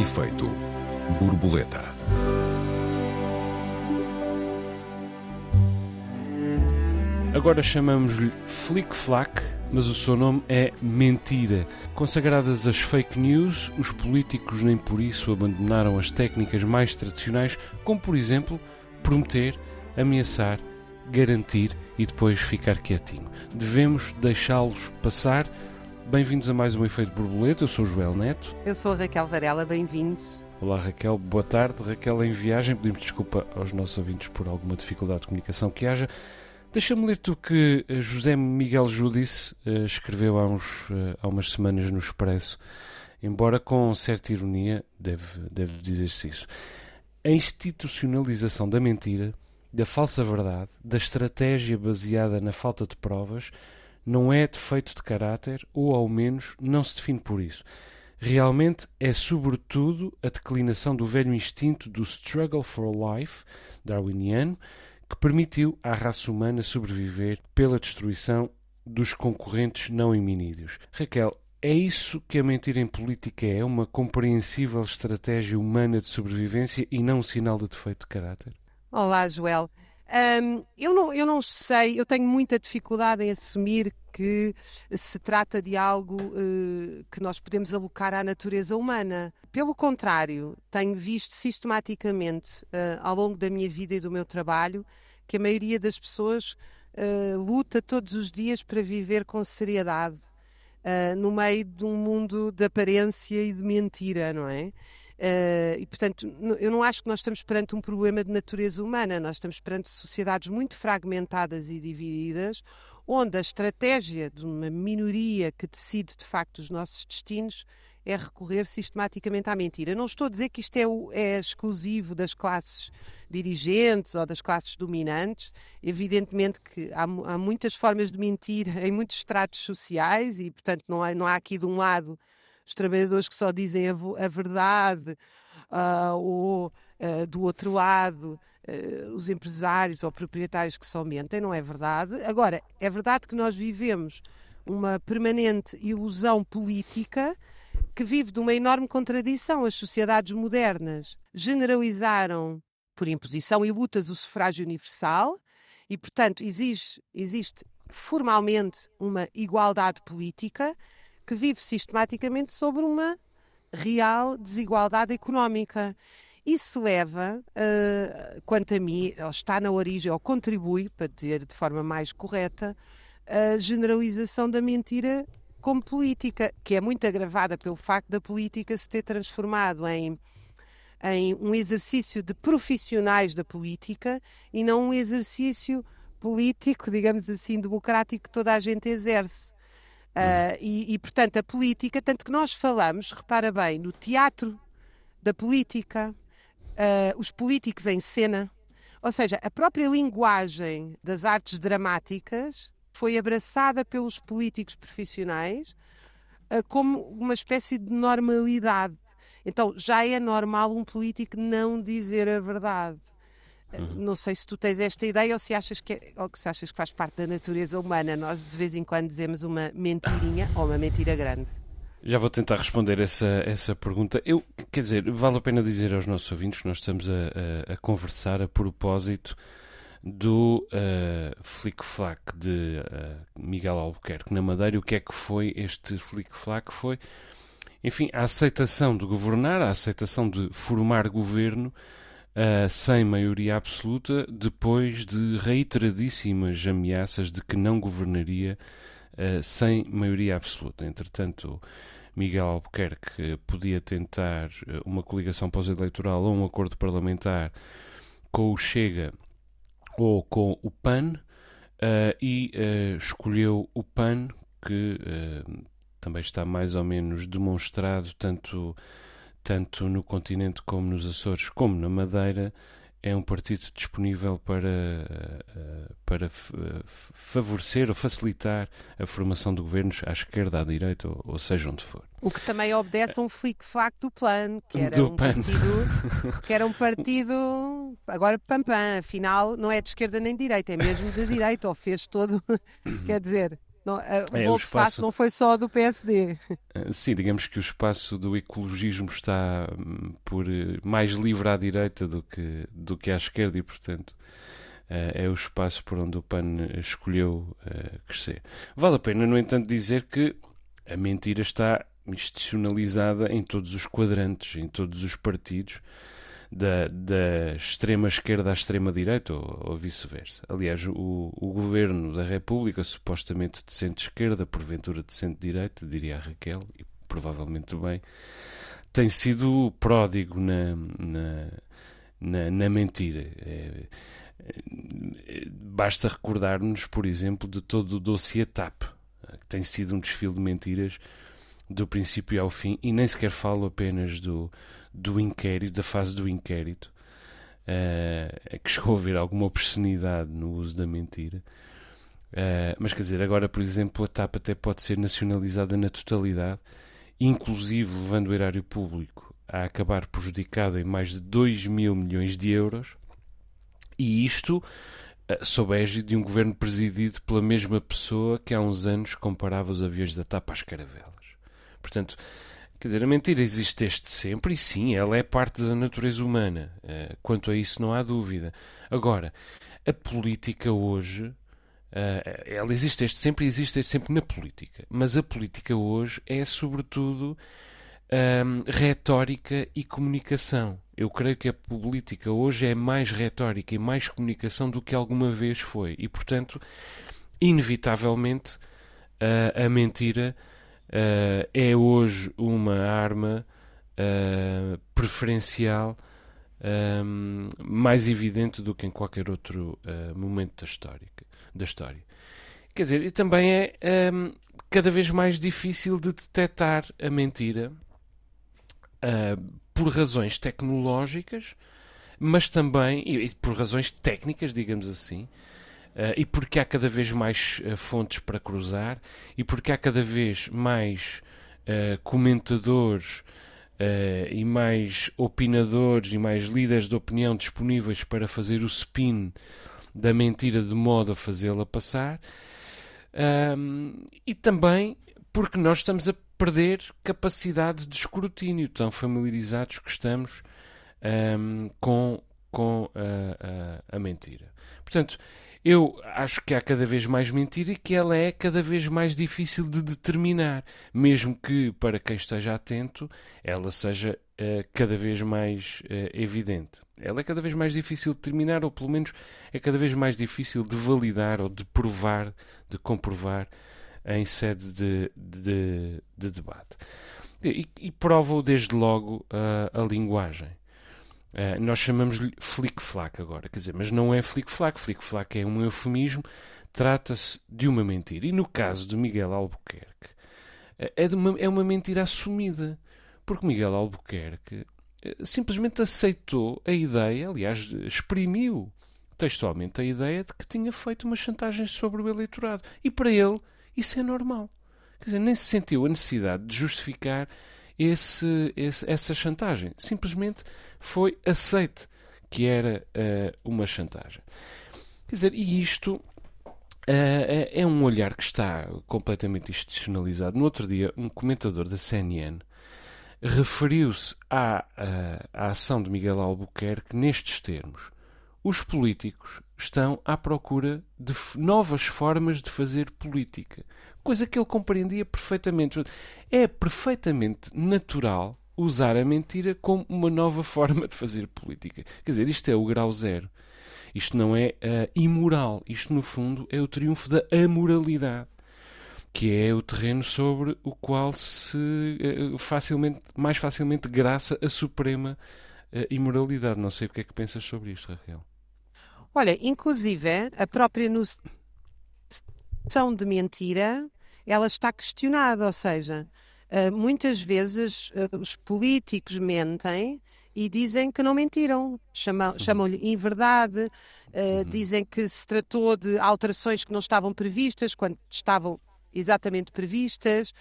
Efeito borboleta. Agora chamamos-lhe Flick Flack, mas o seu nome é Mentira. Consagradas as fake news, os políticos nem por isso abandonaram as técnicas mais tradicionais, como por exemplo prometer, ameaçar, garantir e depois ficar quietinho. Devemos deixá-los passar. Bem-vindos a mais um Efeito Borboleta. Eu sou o Joel Neto. Eu sou a Raquel Varela, bem-vindos. Olá Raquel, boa tarde. Raquel em viagem, pedimos desculpa aos nossos ouvintes por alguma dificuldade de comunicação que haja. Deixa-me ler-te o que eh, José Miguel Judice uh, escreveu há, uns, uh, há umas semanas no Expresso, embora com certa ironia, deve, deve dizer-se isso. A institucionalização da mentira, da falsa verdade, da estratégia baseada na falta de provas, não é defeito de caráter, ou ao menos não se define por isso. Realmente é, sobretudo, a declinação do velho instinto do struggle for life, darwiniano, que permitiu à raça humana sobreviver pela destruição dos concorrentes não iminídeos. Raquel, é isso que a mentira em política é? Uma compreensível estratégia humana de sobrevivência e não um sinal de defeito de caráter? Olá, Joel. Um, eu, não, eu não sei, eu tenho muita dificuldade em assumir que se trata de algo uh, que nós podemos alocar à natureza humana. Pelo contrário, tenho visto sistematicamente uh, ao longo da minha vida e do meu trabalho que a maioria das pessoas uh, luta todos os dias para viver com seriedade no meio de um mundo de aparência e de mentira, não é? Uh, e, portanto, eu não acho que nós estamos perante um problema de natureza humana, nós estamos perante sociedades muito fragmentadas e divididas, onde a estratégia de uma minoria que decide de facto os nossos destinos é recorrer sistematicamente à mentira. Não estou a dizer que isto é, o, é exclusivo das classes dirigentes ou das classes dominantes. Evidentemente que há, há muitas formas de mentir em muitos estratos sociais e, portanto, não há, não há aqui de um lado os trabalhadores que só dizem a, a verdade, uh, ou uh, do outro lado, uh, os empresários ou proprietários que só mentem, não é verdade. Agora, é verdade que nós vivemos uma permanente ilusão política que vive de uma enorme contradição. As sociedades modernas generalizaram por imposição e lutas o sufrágio universal e, portanto, existe formalmente uma igualdade política que vive sistematicamente sobre uma real desigualdade económica. Isso leva, uh, quanto a mim, está na origem, ou contribui, para dizer de forma mais correta, a generalização da mentira como política, que é muito agravada pelo facto da política se ter transformado em, em um exercício de profissionais da política e não um exercício político, digamos assim, democrático que toda a gente exerce. Uh, e, e, portanto, a política, tanto que nós falamos, repara bem, no teatro da política, uh, os políticos em cena, ou seja, a própria linguagem das artes dramáticas foi abraçada pelos políticos profissionais uh, como uma espécie de normalidade. Então, já é normal um político não dizer a verdade. Uhum. Não sei se tu tens esta ideia ou se achas que, é, ou se achas que faz parte da natureza humana. Nós de vez em quando dizemos uma mentirinha ou uma mentira grande. Já vou tentar responder essa, essa pergunta. Eu, quer dizer, vale a pena dizer aos nossos ouvintes que nós estamos a, a, a conversar a propósito do uh, flick-flack de uh, Miguel Albuquerque na Madeira. O que é que foi este flick-flack? Foi, enfim, a aceitação de governar, a aceitação de formar governo uh, sem maioria absoluta, depois de reiteradíssimas ameaças de que não governaria uh, sem maioria absoluta. Entretanto, Miguel Albuquerque podia tentar ah, uma coligação pós-eleitoral ou um acordo parlamentar com o Chega ou com o PAN uh, e uh, escolheu o PAN, que uh, também está mais ou menos demonstrado, tanto tanto no continente como nos Açores, como na Madeira, é um partido disponível para, eh, para eh, favorecer ou facilitar a formação de governos à esquerda, à direita, ou, ou seja onde for. O que também obedece a um flic-flac do plano, que era do um PAN. partido, que era um partido, agora PAN-PAN, afinal não é de esquerda nem de direita, é mesmo de direita, ou fez todo, quer dizer, Não, o é, o espaço não foi só do PSD. Ah, sim, digamos que o espaço do ecologismo está hum, por eh, mais livre à direita do que, do que à esquerda e, portanto, é o espaço por onde o PAN escolheu crescer. Vale a pena, no entanto, dizer que a mentira está institucionalizada em todos os quadrantes, em todos os partidos da, da extrema esquerda à extrema direita ou, ou vice-versa. Aliás, o, o governo da República, supostamente de centro-esquerda, porventura de centro-direita, diria a Raquel, e provavelmente bem, tem sido pródigo na, na, na, na mentira. É, é, basta recordar-nos, por exemplo, de todo o dossiê TAP, que tem sido um desfile de mentiras do princípio ao fim, e nem sequer falo apenas do, do inquérito, da fase do inquérito, uh, que chegou a haver alguma obscenidade no uso da mentira. Uh, mas quer dizer, agora, por exemplo, a TAP até pode ser nacionalizada na totalidade, inclusive levando o erário público a acabar prejudicado em mais de 2 mil milhões de euros, e isto uh, sob égide de um governo presidido pela mesma pessoa que há uns anos comparava os aviões da TAP às caravelas. Portanto, Quer dizer, a mentira existe desde sempre e sim, ela é parte da natureza humana. Uh, quanto a isso não há dúvida. Agora, a política hoje, uh, ela existe desde sempre e existe desde sempre na política. Mas a política hoje é sobretudo um, retórica e comunicação. Eu creio que a política hoje é mais retórica e mais comunicação do que alguma vez foi. E, portanto, inevitavelmente, uh, a mentira é hoje uh, preferencial um, eh, mais evidente do que em qualquer outro uh, momento da história, da história. Quer dizer, e também é um, cada vez mais difícil de detectar a mentira por razões tecnológicas, mas também e, e por razões técnicas, digamos assim, Uh, e porque há cada vez mais uh, fontes para cruzar e porque há cada vez mais uh, comentadores e mais opinadores e mais líderes de opinião disponíveis para fazer o spin da mentira de modo a fazê-la passar. Um, e também porque nós estamos a perder capacidade de escrutínio, tão familiarizados que estamos um, com, com a, a, a mentira. Portanto, eu acho que há cada vez mais mentira e que ela é cada vez mais difícil de determinar, mesmo que para quem esteja atento ela seja uh, cada vez mais uh, evidente. Ela é cada vez mais difícil de determinar, ou pelo menos é cada vez mais difícil de validar ou de provar, de comprovar em sede de, de, de debate. E, e prova desde logo uh, a linguagem. Uh, nós chamamos-lhe flic-flac agora, quer dizer, mas não é flic-flac. Flic-flac é um eufemismo, trata-se de uma mentira. E no caso de Miguel Albuquerque, uh, é, uma, é uma mentira assumida, porque Miguel Albuquerque uh, simplesmente aceitou a ideia, aliás, exprimiu textualmente a ideia de que tinha feito uma chantagem sobre o eleitorado. E para ele, isso é normal. Quer dizer, nem se sentiu a necessidade de justificar esse, esse, essa chantagem. Simplesmente foi aceite que era uh, uma chantagem. Quer dizer, e isto uh, é um olhar que está completamente institucionalizado. No outro dia, um comentador da CNN referiu-se à, à ação de Miguel Albuquerque nestes termos. Os políticos estão à procura de novas formas de fazer política coisa que ele compreendia perfeitamente. É perfeitamente natural usar a mentira como uma nova forma de fazer política. Quer dizer, isto é o grau zero. Isto não é uh, imoral. Isto, no fundo, é o triunfo da amoralidade, que é o terreno sobre o qual se uh, facilmente, mais facilmente graça a suprema uh, imoralidade. Não sei o que é que pensas sobre isto, Raquel. Olha, inclusive a própria noção de mentira ela está questionada, ou seja, uh, muitas vezes uh, os políticos mentem e dizem que não mentiram, chamam, chamam-lhe inverdade, uh, dizem que se tratou de alterações que não estavam previstas quando estavam exatamente previstas.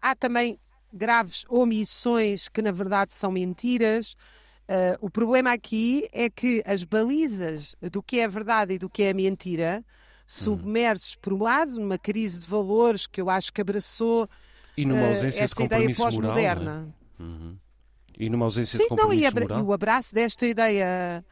há também graves omissões que na verdade são mentiras. O problema aqui é que as balizas do que é verdade e do que é mentira submersos, por um lado, numa crise de valores que eu acho que abraçou E numa eh, ausência esta de ideia compromisso moral. não é? pós-moderna. Uhum. E numa ausência Sim, de não, compromisso e, abra- moral. e o abraço desta ideia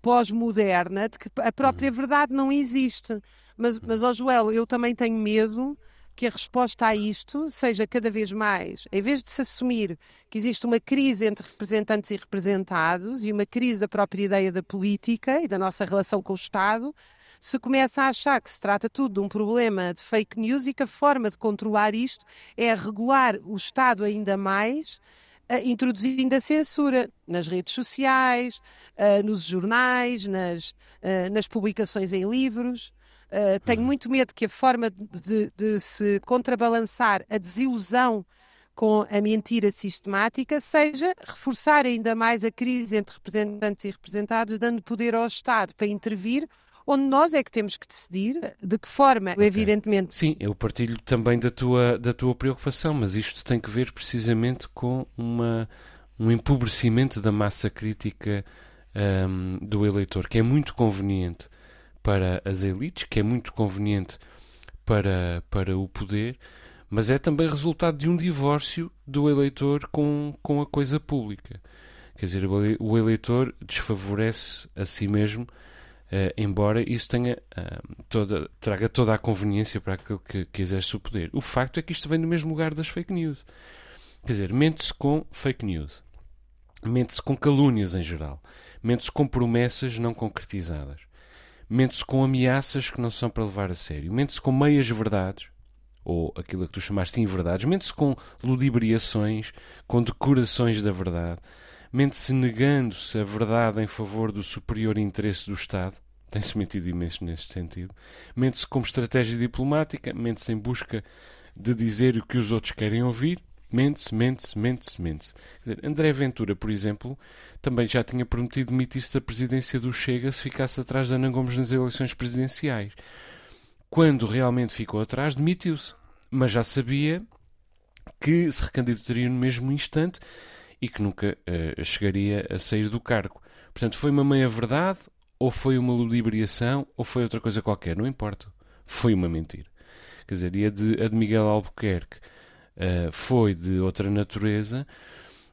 pós-moderna de que a própria verdade não existe. Mas, mas ó Joel, eu também tenho medo que a resposta a isto seja cada vez mais, em vez de se assumir que existe uma crise entre representantes e representados e uma crise da própria ideia da política e da nossa relação com o Estado, se começa a achar que se trata tudo de um problema de fake news e que a forma de controlar isto é regular o Estado ainda mais eh, introduzindo a censura nas redes sociais, eh, nos jornais, nas, eh, nas publicações em livros. Tenho muito medo que a forma de, de se contrabalançar a desilusão com a mentira sistemática seja reforçar ainda mais a crise entre representantes e representados, dando poder ao Estado para intervir, onde nós é que temos que decidir de que forma, evidentemente, Sim, eu partilho também da tua, da tua preocupação, mas isto tem que ver precisamente com uma, um empobrecimento da massa crítica ahm, do eleitor, que é muito conveniente para as elites, que é muito conveniente para, para o poder, mas é também resultado de um divórcio do eleitor com, com a coisa pública. Quer dizer, o eleitor desfavorece a si mesmo eh, embora isso tenha, ah, toda, traga toda a conveniência para aquele que, que exerce o poder. O facto é que isto vem do mesmo lugar das fake news. Quer dizer, mente-se com fake news, mente-se com calúnias em geral, mente-se com promessas não concretizadas, mente-se com ameaças que não são para levar a sério, mente-se com meias verdades, ou aquilo que tu chamaste de inverdades, mente-se com ludibriações, com decorações da verdade, mente-se negando-se a verdade em favor do superior interesse do Estado, tem-se mentido imenso neste sentido, mente-se como estratégia diplomática, mente-se em busca de dizer o que os outros querem ouvir, mente-se, mente-se, mente-se, mente-se. André Ventura, por exemplo, também já tinha prometido demitir-se da presidência do Chega se ficasse atrás de Ana Gomes nas eleições presidenciais. Quando realmente ficou atrás, demitiu-se. Mas já sabia que se recandidataria no mesmo instante e que nunca eh, chegaria a sair do cargo. Portanto, foi uma meia-verdade, ou foi uma ludibriação, ou foi outra coisa qualquer, não importa. Foi uma mentira. Quer dizer, e a de, a de Miguel Albuquerque eh, foi de outra natureza,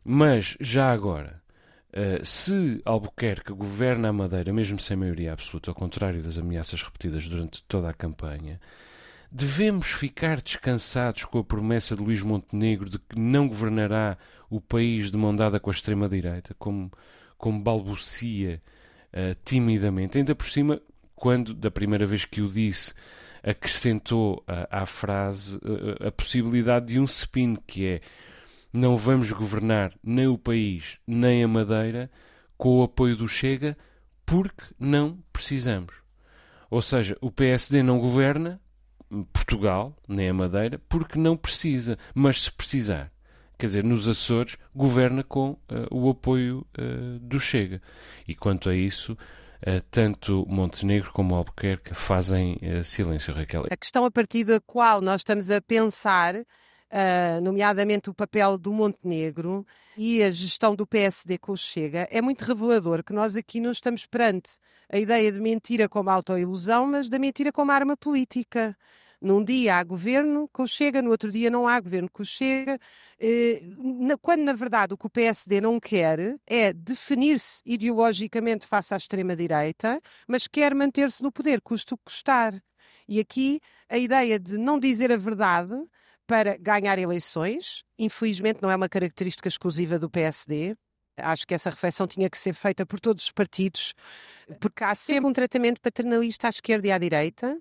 mas já agora, eh, se Albuquerque governa a Madeira, mesmo sem maioria absoluta, ao contrário das ameaças repetidas durante toda a campanha, devemos ficar descansados com a promessa de Luís Montenegro de que não governará o país de mão dada com a extrema-direita, como, como balbucia eh, timidamente. Ainda por cima, quando, da primeira vez que o disse, acrescentou ah, à frase ah, a possibilidade de um spin, que é não vamos governar nem o país nem a Madeira com o apoio do Chega porque não precisamos. Ou seja, o PSD não governa Portugal, nem a Madeira, porque não precisa, mas se precisar. Quer dizer, nos Açores governa com eh, o apoio eh, do Chega. E quanto a isso, eh, tanto Montenegro como Albuquerque fazem silêncio, Raquel. A questão a partir da qual nós estamos a pensar, ah, nomeadamente o papel do Montenegro e a gestão do PSD com o Chega, é muito revelador que nós aqui não estamos perante a ideia de mentira como autoilusão, mas da mentira como arma política. Num dia há governo com o Chega, no outro dia não há governo com o Chega. Eh, Quando, na verdade, o que o PSD não quer é definir-se ideologicamente face à extrema-direita, mas quer manter-se no poder, custe o que custar. E aqui a ideia de não dizer a verdade para ganhar eleições, infelizmente não é uma característica exclusiva do PSD. Acho que essa reflexão tinha que ser feita por todos os partidos, porque há sempre um tratamento paternalista à esquerda e à direita,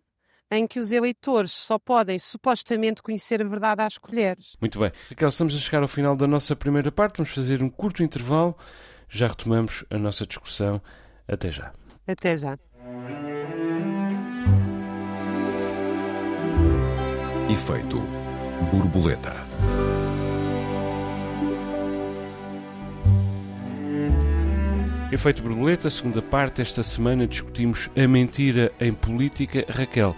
em que os eleitores só podem supostamente conhecer a verdade às colheres. Muito bem. Raquel, estamos a chegar ao final da nossa primeira parte. Vamos fazer um curto intervalo. Já retomamos a nossa discussão. Até já. Até já. Efeito borboleta. Efeito borboleta, segunda parte. Esta semana discutimos a mentira em política. Raquel,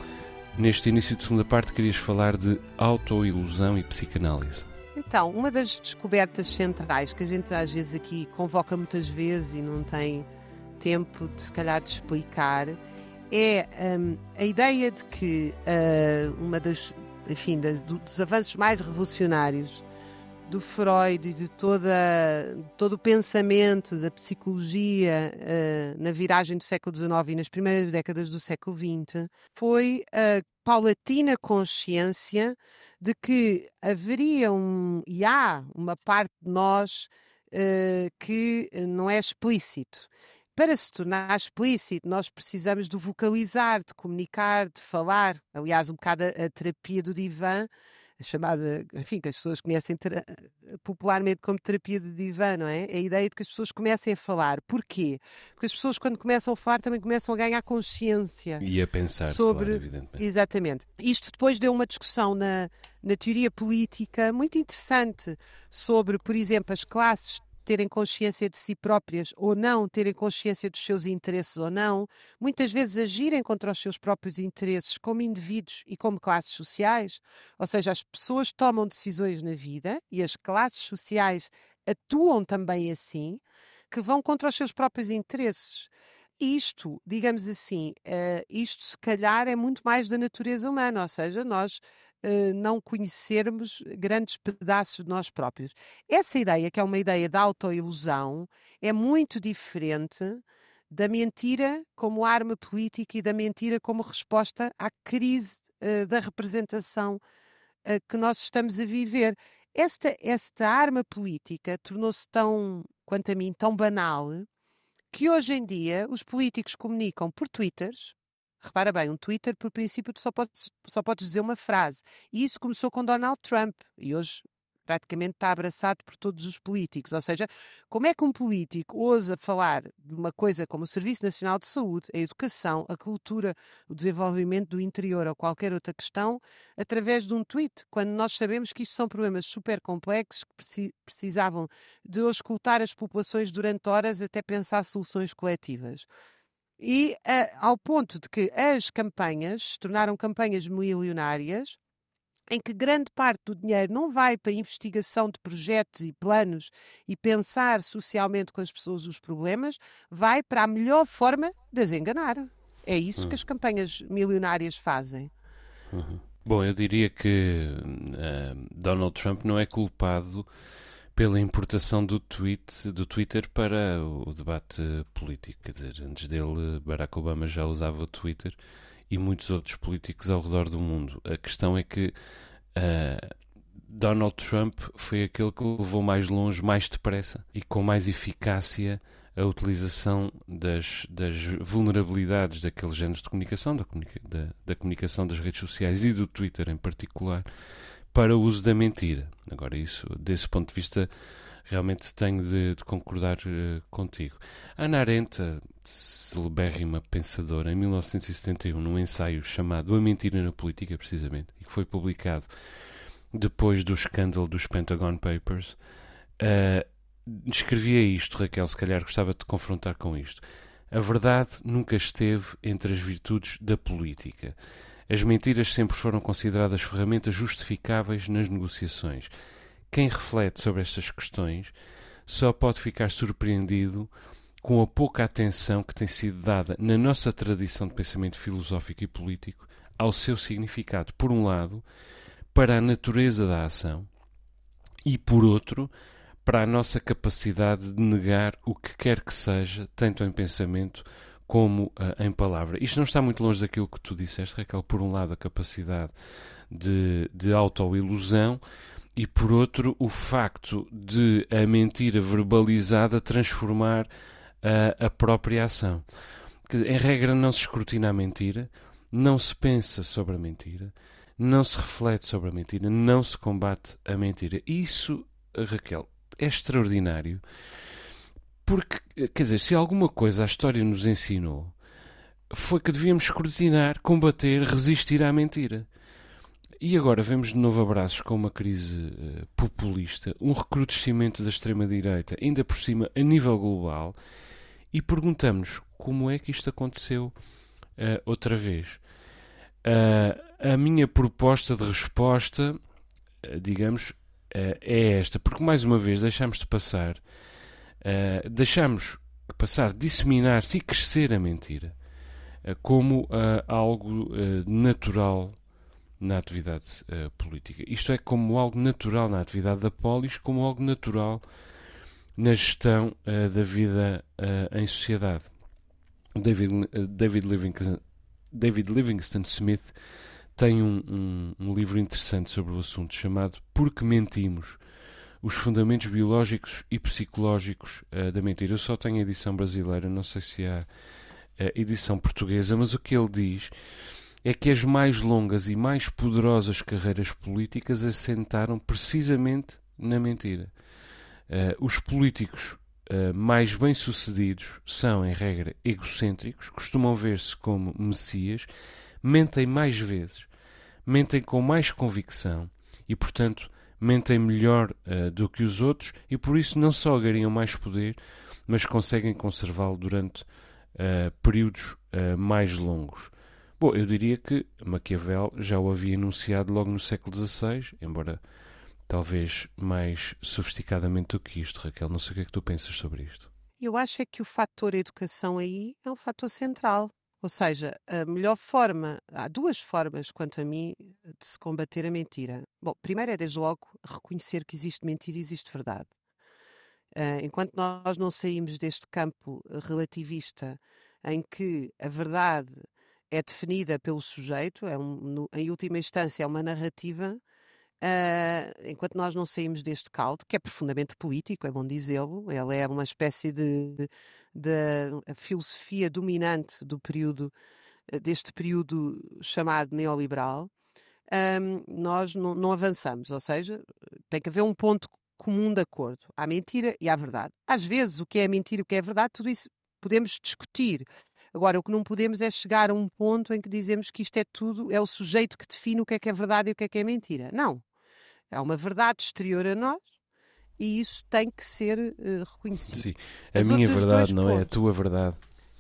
neste início de segunda parte querias falar de autoilusão e psicanálise. Então, uma das descobertas centrais que a gente às vezes aqui convoca muitas vezes e não tem tempo de se calhar de explicar é um, a ideia de que uh, uma das, enfim, das, dos avanços mais revolucionários do Freud e de toda, todo o pensamento da psicologia uh, na viragem do século XIX e nas primeiras décadas do século XX foi a paulatina consciência de que haveria um, e há uma parte de nós uh, que não é explícito. Para se tornar explícito, nós precisamos de vocalizar, de comunicar, de falar. Aliás, um bocado a, a terapia do divã chamada, enfim, que as pessoas conhecem popularmente como terapia de divã, não é? A ideia de que as pessoas comecem a falar. Porquê? Porque as pessoas, quando começam a falar, também começam a ganhar consciência. E a pensar, sobre... claro, evidentemente. Exatamente. Isto depois deu uma discussão na, na teoria política muito interessante sobre, por exemplo, as classes terem consciência de si próprias ou não, terem consciência dos seus interesses ou não, muitas vezes agirem contra os seus próprios interesses como indivíduos e como classes sociais, ou seja, as pessoas tomam decisões na vida e as classes sociais atuam também assim, que vão contra os seus próprios interesses. Isto, digamos assim, uh, isto se calhar é muito mais da natureza humana, ou seja, nós uh, não conhecermos grandes pedaços de nós próprios. Essa ideia, que é uma ideia da autoilusão, é muito diferente da mentira como arma política e da mentira como resposta à crise uh, da representação que nós estamos a viver. Esta, esta arma política tornou-se tão, quanto a mim, tão banal que hoje em dia os políticos comunicam por twitters. Repara bem, um Twitter, por princípio, tu só podes, só podes dizer uma frase. E isso começou com Donald Trump. E hoje praticamente está abraçado por todos os políticos. Ou seja, como é que um político ousa falar de uma coisa como o Serviço Nacional de Saúde, a educação, a cultura, o desenvolvimento do interior ou qualquer outra questão através de um tweet, quando nós sabemos que isto são problemas super complexos que precisavam de escutar as populações durante horas até pensar soluções coletivas. E uh, ao ponto de que as campanhas se tornaram campanhas milionárias, em que grande parte do dinheiro não vai para a investigação de projetos e planos e pensar socialmente com as pessoas os problemas, vai para a melhor forma de as enganar. É isso uhum. que as campanhas milionárias fazem. Uhum. Bom, eu diria que uh, Donald Trump não é culpado pela importação do tweet do Twitter para o debate político. Quer dizer, antes dele, Barack Obama já usava o Twitter e muitos outros políticos ao redor do mundo. A questão é que uh, Donald Trump foi aquele que levou mais longe, mais depressa e com mais eficácia a utilização das, das vulnerabilidades daquele género de comunicação, da, comunica da, da, comunicação das redes sociais e do Twitter em particular, para o uso da mentira. Agora, isso, desse ponto de vista, realmente tenho de, de concordar uh, contigo. Ana Arendt, celebérrima pensadora, em 1971, num ensaio chamado A Mentira na Política, precisamente, e que foi publicado depois do escândalo dos Pentagon Papers, uh, escrevia isto, Raquel, se calhar gostava de te confrontar com isto. A verdade nunca esteve entre as virtudes da política. As mentiras sempre foram consideradas ferramentas justificáveis nas negociações. Quem reflete sobre estas questões só pode ficar surpreendido com a pouca atenção que tem sido dada na nossa tradição de pensamento filosófico e político ao seu significado, por um lado, para a natureza da ação e, por outro, para a nossa capacidade de negar o que quer que seja, tanto em pensamento como uh, em palavra. Isto não está muito longe daquilo que tu disseste, Raquel. Por um lado, a capacidade de, de autoilusão, e por outro o facto de a mentira verbalizada transformar a, a própria ação. Em regra, não se escrutina a mentira, não se pensa sobre a mentira, não se reflete sobre a mentira, não se combate a mentira. Isso, Raquel, é extraordinário, porque, quer dizer, se alguma coisa a história nos ensinou, foi que devíamos escrutinar, combater, resistir à mentira. E agora vemos de novo abraços com uma crise uh, populista, um recrudescimento da extrema-direita, ainda por cima a nível global, e perguntamos como é que isto aconteceu uh, outra vez. Uh, a minha proposta de resposta, digamos, é esta, porque mais uma vez deixamos de passar, deixamos de passar, disseminar-se e crescer a mentira como algo natural na atividade política. Isto é, como algo natural na atividade da polis, como algo natural na gestão da vida em sociedade. David, David, Livingston, David Livingston Smith tem um, um, um, livro interessante sobre o assunto chamado Por que Mentimos? Os Fundamentos Biológicos e Psicológicos uh, da Mentira. Eu só tenho a edição brasileira, não sei se há a edição portuguesa, mas o que ele diz é que as mais longas e mais poderosas carreiras políticas assentaram precisamente na mentira. Uh, os políticos uh, mais bem-sucedidos são, em regra, egocêntricos, costumam ver-se como messias, mentem mais vezes, mentem com mais convicção e, portanto, mentem melhor uh, do que os outros e por isso não só ganham mais poder, mas conseguem conservá-lo durante uh, períodos uh, mais longos. Bom, eu diria que Maquiavel já o havia enunciado logo no século XVI, embora talvez mais sofisticadamente do que isto, Raquel. Não sei o que é que tu pensas sobre isto. Eu acho é que o fator educação aí é um fator central. Ou seja, a melhor forma, há duas formas, quanto a mim, de se combater a mentira. Bom, primeiro é, desde logo, reconhecer que existe mentira e existe verdade. Uh, enquanto nós não saímos deste campo relativista em que a verdade é definida pelo sujeito, é um, no, em última instância é uma narrativa, Uh, enquanto nós não saímos deste caldo, que é profundamente político, é bom dizê-lo, ela é uma espécie de, de, filosofia dominante do período, deste período chamado neoliberal, nós não, não, avançamos, ou seja, tem que haver um ponto comum de acordo. Há mentira e há verdade. Às vezes, o que é mentira e o que é verdade, tudo isso podemos discutir. Agora, o que não podemos é chegar a um ponto em que dizemos que isto é tudo, é o sujeito que define o que é que é verdade e o que é que é mentira. Não. Há uma verdade exterior a nós e isso tem que ser uh, reconhecido. Sim, a As minha verdade não pontos. é a tua verdade.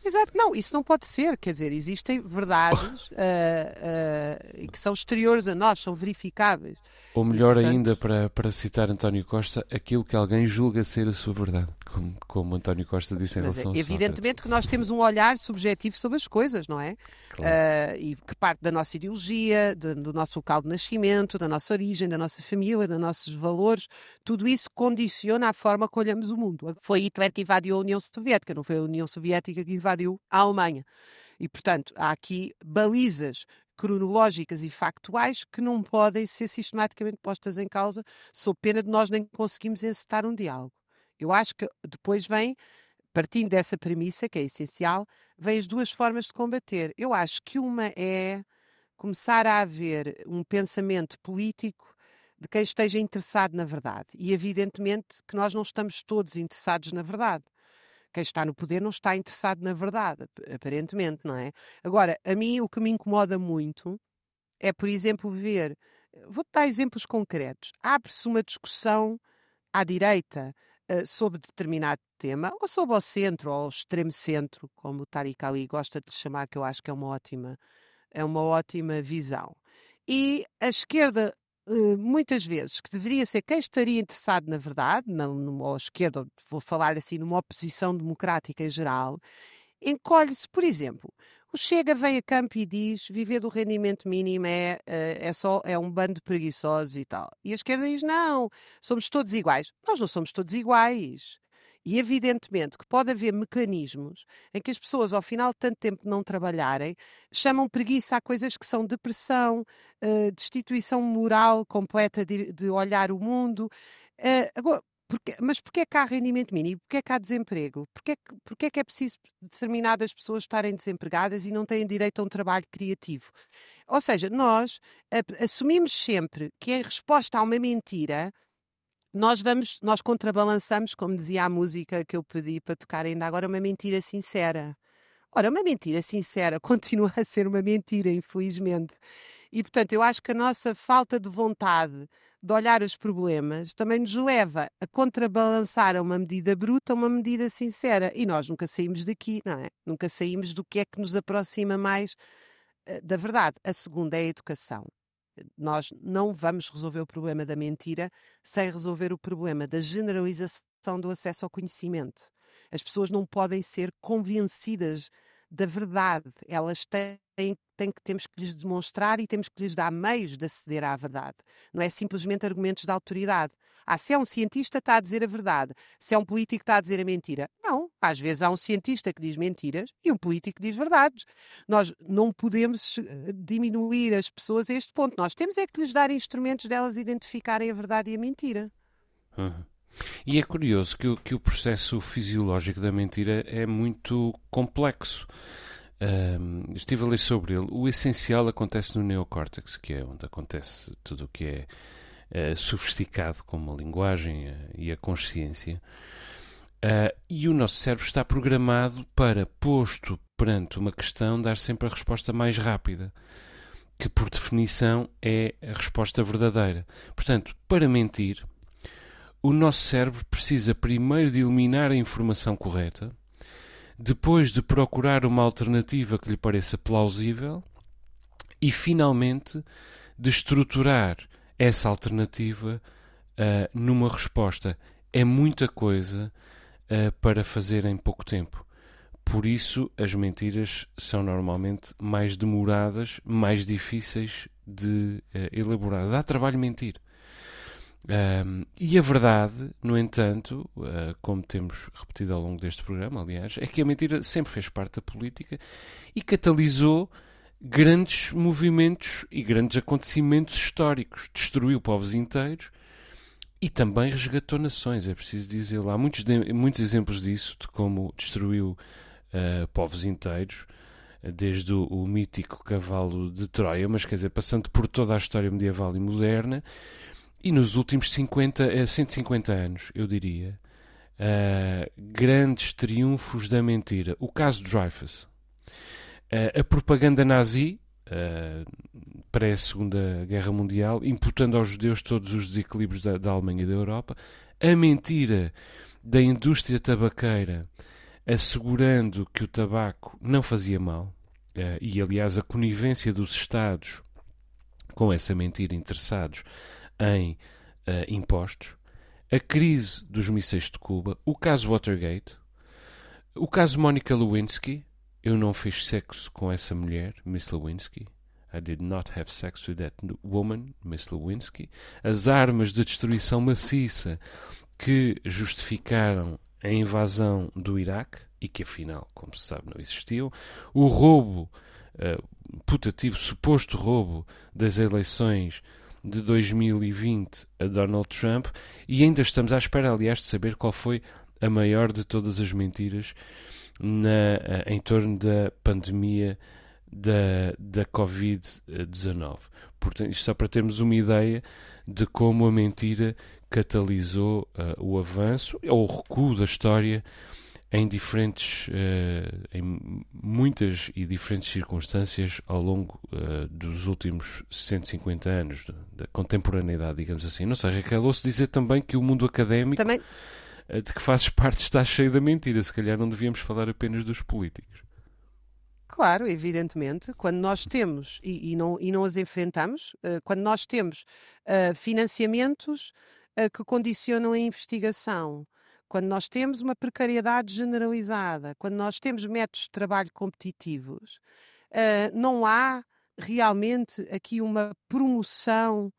Exato, não, isso não pode ser, quer dizer, existem verdades uh, uh, que são exteriores a nós, são verificáveis. Ou melhor portanto... ainda, para, para citar António Costa, aquilo que alguém julga ser a sua verdade, como, como António Costa disse em Mas relação é, Evidentemente que nós temos um olhar subjetivo sobre as coisas, não é? Claro. Uh, e que parte da nossa ideologia, de, do nosso local de nascimento, da nossa origem, da nossa família, dos nossos valores, tudo isso condiciona a forma que olhamos o mundo. Foi Hitler que invadiu a União Soviética, não foi a União Soviética que invadiu a Alemanha. E, portanto, há aqui balizas cronológicas e factuais que não podem ser sistematicamente postas em causa, sob pena de nós nem conseguimos encetar um diálogo. Eu acho que depois vem, partindo dessa premissa, que é essencial, vem as duas formas de combater. Eu acho que uma é começar a haver um pensamento político de quem esteja interessado na verdade. E evidentemente que nós não estamos todos interessados na verdade quem está no poder não está interessado na verdade, aparentemente, não é? Agora, a mim o que me incomoda muito é, por exemplo, ver. Vou dar exemplos concretos. Abre-se uma discussão à direita uh, sobre determinado tema, ou sobre o centro, ou o extremo centro, como o Tariq Ali gosta de chamar, que eu acho que é uma ótima, é uma ótima visão. E a esquerda muitas vezes, que deveria ser quem estaria interessado na verdade, não numa esquerda, vou falar assim, numa oposição democrática em geral, encolhe-se, por exemplo, o Chega vem a campo e diz viver do rendimento mínimo é, eh, é só é um bando de preguiçosos e tal. E a esquerda diz não, somos todos iguais. Nós não somos todos iguais. E evidentemente que pode haver mecanismos em que as pessoas, ao final de tanto tempo não trabalharem, chamam preguiça a coisas que são depressão, uh, destituição moral completa de, de olhar o mundo. Uh, agora, porque, mas porquê é que há rendimento mínimo? Porquê é que há desemprego? Porquê é que, porquê é que é preciso determinadas pessoas estarem desempregadas e não têm direito a um trabalho criativo? Ou seja, nós assumimos sempre que em resposta a uma mentira nós vamos, nós contrabalançamos, como dizia a música que eu pedi para tocar ainda agora, uma mentira sincera. Ora, uma mentira sincera continua a ser uma mentira, infelizmente. E, portanto, eu acho que a nossa falta de vontade de olhar os problemas também nos leva a contrabalançar a uma medida bruta uma medida sincera. E nós nunca saímos daqui, não é? Nunca saímos do que é que nos aproxima mais uh, da verdade. A segunda é a educação. Nós não vamos resolver o problema da mentira sem resolver o problema da generalização do acesso ao conhecimento. As pessoas não podem ser convencidas da verdade. Elas têm, têm que temos que lhes demonstrar e temos que lhes dar meios de aceder à verdade. Não é simplesmente argumentos de autoridade. Ah, se é um cientista, está a dizer a verdade. Se é um político, está a dizer a mentira. Não. Às vezes há um cientista que diz mentiras e um político que diz verdades. Nós não podemos eh, diminuir as pessoas a este ponto. Nós temos é que lhes dar instrumentos delas identificarem a verdade e a mentira. Uhum. E é curioso que o, que o processo fisiológico da mentira é muito complexo. Um, estive a ler sobre ele. O essencial acontece no neocórtex, que é onde acontece tudo o que é uh, sofisticado, como a linguagem uh, e a consciência. Uh, e o nosso cérebro está programado para, posto perante uma questão, dar sempre a resposta mais rápida, que por definição é a resposta verdadeira. Portanto, para mentir, o nosso cérebro precisa primeiro de eliminar a informação correta, depois de procurar uma alternativa que lhe pareça plausível e, finalmente, de estruturar essa alternativa uh, numa resposta. É muita coisa uh, para fazer em pouco tempo. Por isso, as mentiras são normalmente mais demoradas, mais difíceis de uh, elaborar. Dá trabalho mentir. Um, e a verdade, no entanto, uh, como temos repetido ao longo deste programa, aliás, é que a mentira sempre fez parte da política e catalisou grandes movimentos e grandes acontecimentos históricos. Destruiu povos inteiros e também resgatou nações, é preciso dizer. Há muitos, muitos exemplos disso, de como destruiu uh, povos inteiros, desde o, o mítico cavalo de Troia, mas quer dizer, passando por toda a história medieval e moderna e nos últimos 50, 150 eh, anos, eu diria, uh, grandes triunfos da mentira. O caso Dreyfus. Uh, a propaganda nazi, uh, pré-Segunda Guerra Mundial, imputando aos judeus todos os desequilíbrios da, da Alemanha e da Europa. A mentira da indústria tabaqueira, assegurando que o tabaco não fazia mal. Uh, e, aliás, a conivência dos Estados com essa mentira interessados em uh, impostos, a crise dos mísseis de Cuba, o caso Watergate, o caso Monica Lewinsky. Eu não fiz sexo com essa mulher, Miss Lewinsky. I did not have sex with that woman, Miss Lewinsky. As armas de destruição maciça que justificaram a invasão do Iraque e que afinal, como se sabe, não existiam. O roubo, uh, putativo, suposto roubo das eleições de 2020 a Donald Trump e ainda estamos à espera, aliás, de saber qual foi a maior de todas as mentiras na, eh, em torno da pandemia da, da Covid-19. Portanto, isto só para termos uma ideia de como a mentira catalisou uh, o avanço ou o recuo da história em diferentes, uh, em muitas e diferentes circunstâncias ao longo uh, dos últimos 150 anos da, da, contemporaneidade, digamos assim. Não sei, Raquel, ouço dizer também que o mundo académico também... uh, de que fazes parte está cheio da mentira. Se calhar não devíamos falar apenas dos políticos. Claro, evidentemente, quando nós temos e, e não, e não as enfrentamos, quando nós temos financiamentos que condicionam a investigação, quando nós temos uma precariedade generalizada, quando nós temos métodos de trabalho competitivos, uh, não há realmente aqui uma promoção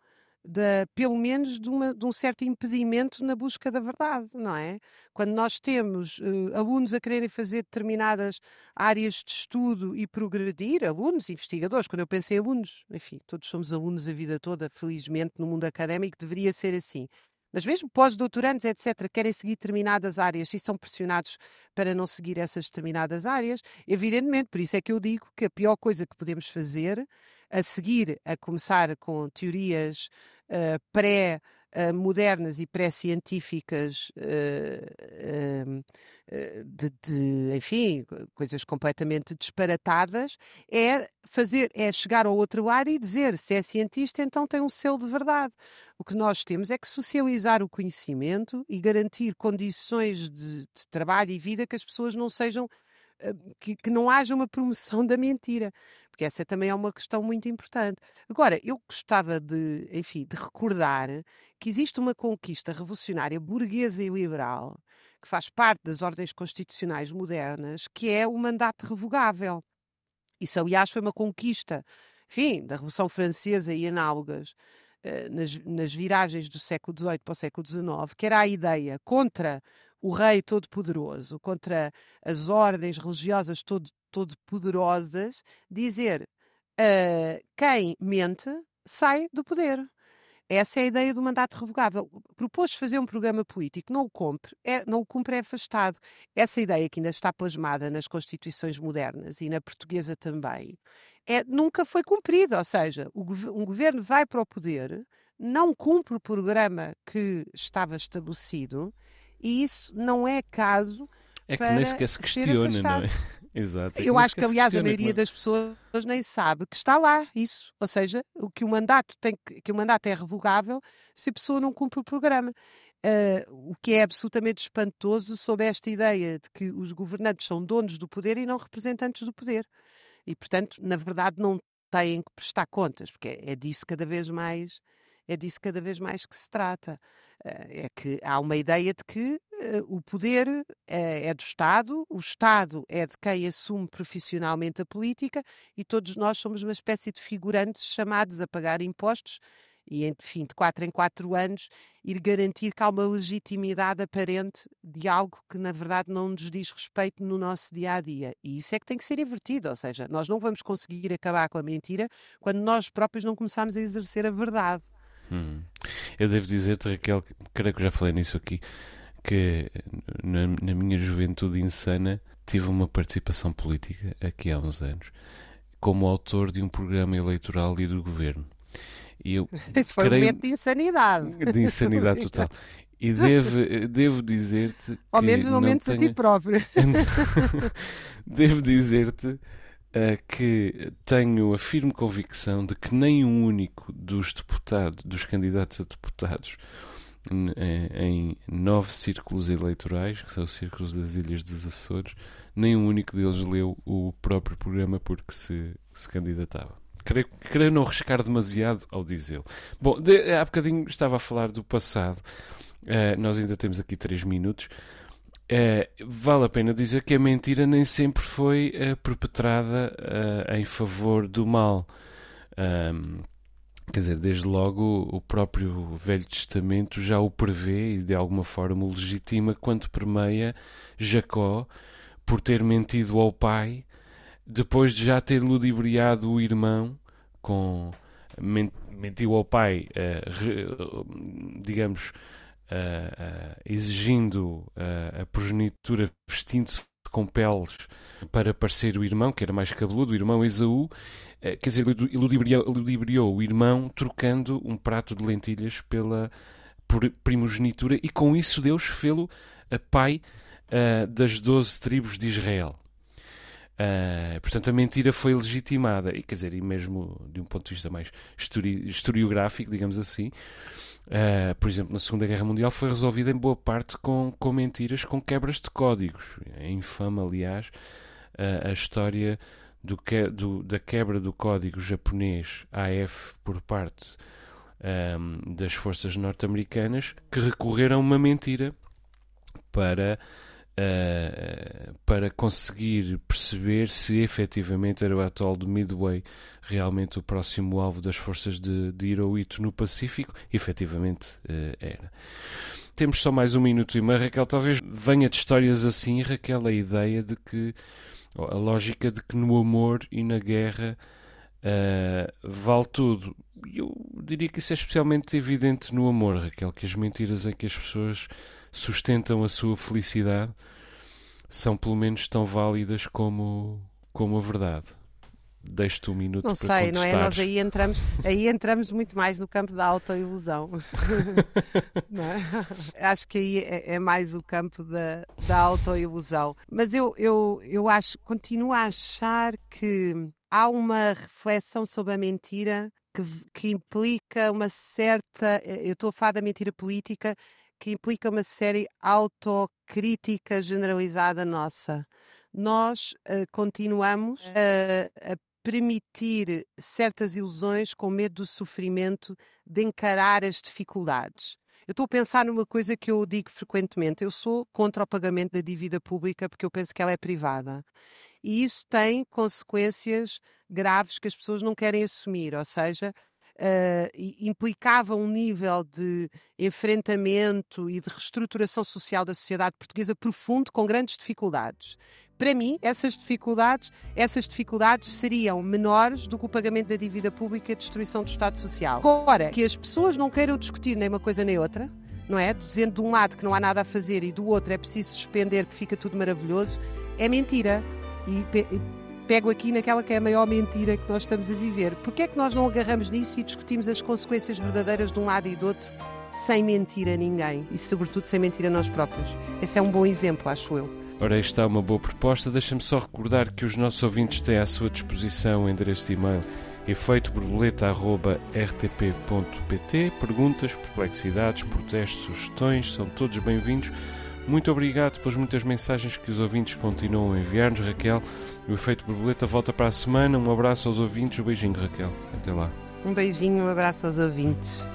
de, pelo menos de, uma, de, um certo impedimento na busca da verdade, não é? Quando nós temos uh, alunos a quererem fazer determinadas áreas de estudo e progredir, alunos, investigadores, quando eu penso em alunos, enfim, todos somos alunos a vida toda, felizmente, no mundo académico, deveria ser assim mas mesmo pós-doutorandos, etc., querem seguir determinadas áreas e são pressionados para não seguir essas determinadas áreas, evidentemente, por isso é que eu digo que a pior coisa que podemos fazer, a seguir, a começar com teorias uh, pré- uh, modernas e pré-científicas, uh, de, de, enfim, coisas completamente disparatadas, é fazer, é chegar ao outro lado e dizer se é cientista, então tem um selo de verdade. O que nós temos é que socializar o conhecimento e garantir condições de, de trabalho e vida que as pessoas não sejam que, que, não haja uma promoção da mentira, porque essa também é uma questão muito importante. Agora, eu gostava de, enfim, de recordar que existe uma conquista revolucionária burguesa e liberal que que faz parte das ordens constitucionais modernas, que é o mandato revogável. Isso, aliás, foi uma conquista, enfim, da Revolução Francesa e análogas, eh, nas, nas viragens do século XVIII para o século XIX, que era a ideia contra o rei todo-poderoso, contra as ordens religiosas todo, todo-poderosas, dizer uh, quem mente sai do poder. Essa é a ideia do mandato revogável. Propôs fazer um programa político, não o cumpre, é, não o cumpre é afastado. Essa ideia que ainda está plasmada nas constituições modernas e na portuguesa também, é, nunca foi cumprida. Ou seja, o, um governo vai para o poder, não cumpre o programa que estava estabelecido, e isso não é caso. É que nem sequer se questiona, não é? Exato. É Eu acho que, aliás, a maioria das pessoas nem sabe que está lá isso. Ou seja, o que o mandato tem que, que o mandato é revogável se a pessoa não cumpre o programa. Uh, o que é absolutamente espantoso sobre esta ideia de que os governantes são donos do poder e não representantes do poder. E, portanto, na verdade, não têm que prestar contas, porque é disso cada vez mais é disso cada vez mais que se trata. Eh, é que há uma ideia de que uh, o poder é, é, do Estado, o Estado é de quem assume profissionalmente a política e todos nós somos uma espécie de figurantes chamados a pagar impostos e, enfim, de quatro em quatro anos, ir garantir que há uma legitimidade aparente de algo que, na verdade, não nos diz respeito no nosso dia a dia. E isso é que tem que ser invertido, ou seja, nós não vamos conseguir acabar com a mentira quando nós próprios não começarmos a exercer a verdade. Hum. Eu devo dizer-te, Raquel, creio que já falei nisso aqui, que na, na, minha juventude insana tive uma participação política aqui há uns anos, como autor de um programa eleitoral e do governo. E eu Isso foi creio... um momento de insanidade. De insanidade total. E devo, devo dizer-te. Ao menos no momento tenha... a ti próprio. devo dizer-te que tenho a firme convicção de que nem um único dos deputados, dos candidatos a deputados em, em nove círculos eleitorais, que são os círculos das Ilhas dos Açores, nem um único deles leu o próprio programa porque se, se candidatava. Creio, creio não arriscar demasiado ao dizê-lo. Bom, de, há bocadinho estava a falar do passado. Uh, nós ainda temos aqui três minutos. É, vale a pena dizer que a mentira nem sempre foi uh, perpetrada uh, em favor do mal. Quer dizer, desde logo o próprio Velho Testamento já o prevê e de alguma forma o legitima quando permeia Jacó por ter mentido ao pai depois de já ter ludibriado o irmão com mentiu ao pai, digamos, uh, exigindo a progenitura vestindo-se com peles para parecer o irmão, que era mais cabeludo, o irmão Esaú, quer dizer, ludibriou, o irmão trocando um prato de lentilhas pela primogenitura e com isso Deus fê-lo pai uh, das doze tribos de Israel. Uh, portanto, a mentira foi legitimada, e quer dizer, e mesmo de um ponto de vista mais histori historiográfico, digamos assim, Uh, por exemplo, na Segunda Guerra Mundial foi resolvida em boa parte com, com mentiras, com quebras de códigos. É infame, aliás, uh, a história do que, do, da quebra do código japonês AF por parte um, das forças norte-americanas que recorreram a uma mentira para uh, para conseguir perceber se efetivamente era o atol de Midway realmente o próximo alvo das forças de, de Hirohito no Pacífico. Efetivamente uh, era. Temos só mais um minuto e meio, Raquel. Talvez venha de histórias assim, Raquel, a ideia de que a lógica de que no amor e na guerra uh, vale tudo. Eu diria que isso é especialmente evidente no amor, Raquel, que as mentiras em que as pessoas sustentam a sua felicidade são pelo menos tão válidas como, como a verdade. Deixo-te um minuto não para sei, não é? Nós aí entramos, aí entramos muito mais no campo da autoilusão. é? Acho que aí é, é, mais o campo da, da autoilusão. Mas eu, eu, eu acho, continuo a achar que há uma reflexão sobre a mentira que, que implica uma certa. Eu estou a falar da mentira política que implica uma série autocrítica generalizada nossa. Nós uh, continuamos a, a permitir certas ilusões com medo do sofrimento de encarar as dificuldades. Eu estou a pensar numa coisa que eu digo frequentemente. Eu sou contra o pagamento da dívida pública porque eu penso que ela é privada. E isso tem consequências graves que as pessoas não querem assumir, ou seja, uh, implicava um nível de enfrentamento e de reestruturação social da sociedade portuguesa profundo, com grandes dificuldades. Para mim, essas dificuldades, essas dificuldades seriam menores do que o pagamento da dívida pública e a destruição do Estado Social. Agora, que as pessoas não queiram discutir nem uma coisa nem outra, não é? Dizendo de um lado que não há nada a fazer e do outro é preciso suspender que fica tudo maravilhoso, é mentira. E pego aqui naquela que é a maior mentira que nós estamos a viver. Porquê é que nós não agarramos nisso e discutimos as consequências verdadeiras de um lado e do outro sem mentir a ninguém e, sobretudo, sem mentir a nós próprios? Esse é um bom exemplo, acho eu. Ora, está uma boa proposta. Deixa-me só recordar que os nossos ouvintes têm à sua disposição o endereço de e-mail efeitoborboleta.rtp.pt Perguntas, perplexidades, protestos, sugestões, são todos bem-vindos. Muito obrigado pelas muitas mensagens que os ouvintes continuam a enviar-nos, Raquel. O Efeito Borboleta volta para a semana. Um abraço aos ouvintes, um beijinho, Raquel. Até lá. Um beijinho, um abraço aos ouvintes.